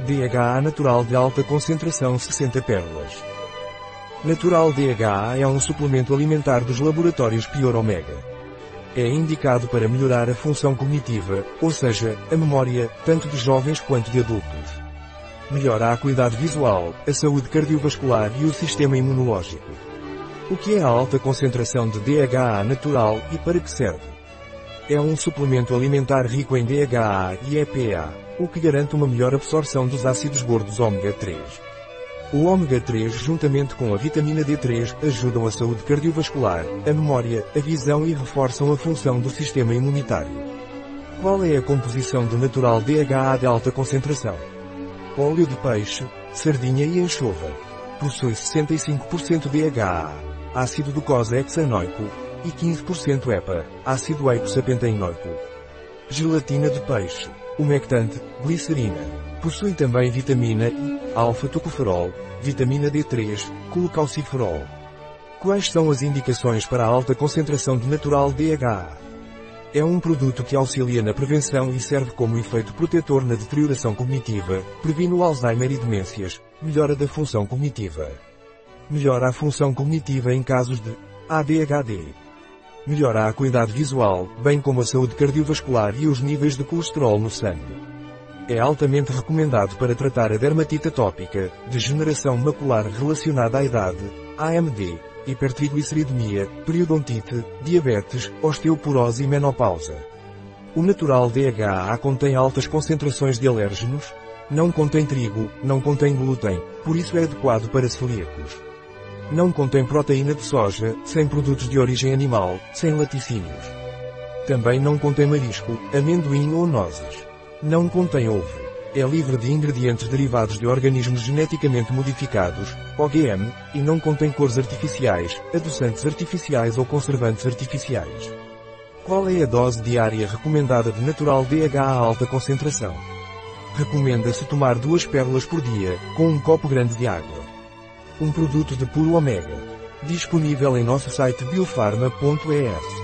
DHA natural de alta concentração 60 pérolas. Natural DHA é um suplemento alimentar dos laboratórios Pior Omega. É indicado para melhorar a função cognitiva, ou seja, a memória, tanto de jovens quanto de adultos. Melhora a acuidade visual, a saúde cardiovascular e o sistema imunológico. O que é a alta concentração de DHA natural e para que serve? É um suplemento alimentar rico em DHA e EPA, o que garante uma melhor absorção dos ácidos gordos ômega 3. O ômega 3 juntamente com a vitamina D3 ajudam a saúde cardiovascular, a memória, a visão e reforçam a função do sistema imunitário. Qual é a composição do natural DHA de alta concentração? Óleo de peixe, sardinha e anchova. Possui 65% DHA, ácido docosahexanoico, e 15% EPA, ácido eicosapentaenoico. Gelatina de peixe, umectante, glicerina. Possui também vitamina E, alfa-tocoferol, vitamina D3, colocalciferol. Quais são as indicações para a alta concentração de natural DHA? É um produto que auxilia na prevenção e serve como efeito protetor na deterioração cognitiva, previne o Alzheimer e demências, melhora da função cognitiva. Melhora a função cognitiva em casos de ADHD. Melhora a acuidade visual, bem como a saúde cardiovascular e os níveis de colesterol no sangue. É altamente recomendado para tratar a dermatite atópica, degeneração macular relacionada à idade, AMD, hipertrigliceridemia, periodontite, diabetes, osteoporose e menopausa. O natural DHA contém altas concentrações de alérgenos, não contém trigo, não contém glúten, por isso é adequado para celíacos. Não contém proteína de soja, sem produtos de origem animal, sem laticínios. Também não contém marisco, amendoim ou nozes. Não contém ovo. É livre de ingredientes derivados de organismos geneticamente modificados, OGM, e não contém cores artificiais, adoçantes artificiais ou conservantes artificiais. Qual é a dose diária recomendada de natural DHA a alta concentração? Recomenda-se tomar duas pérolas por dia, com um copo grande de água. Um produto de puro ômega. Disponível em nosso site biofarma.es.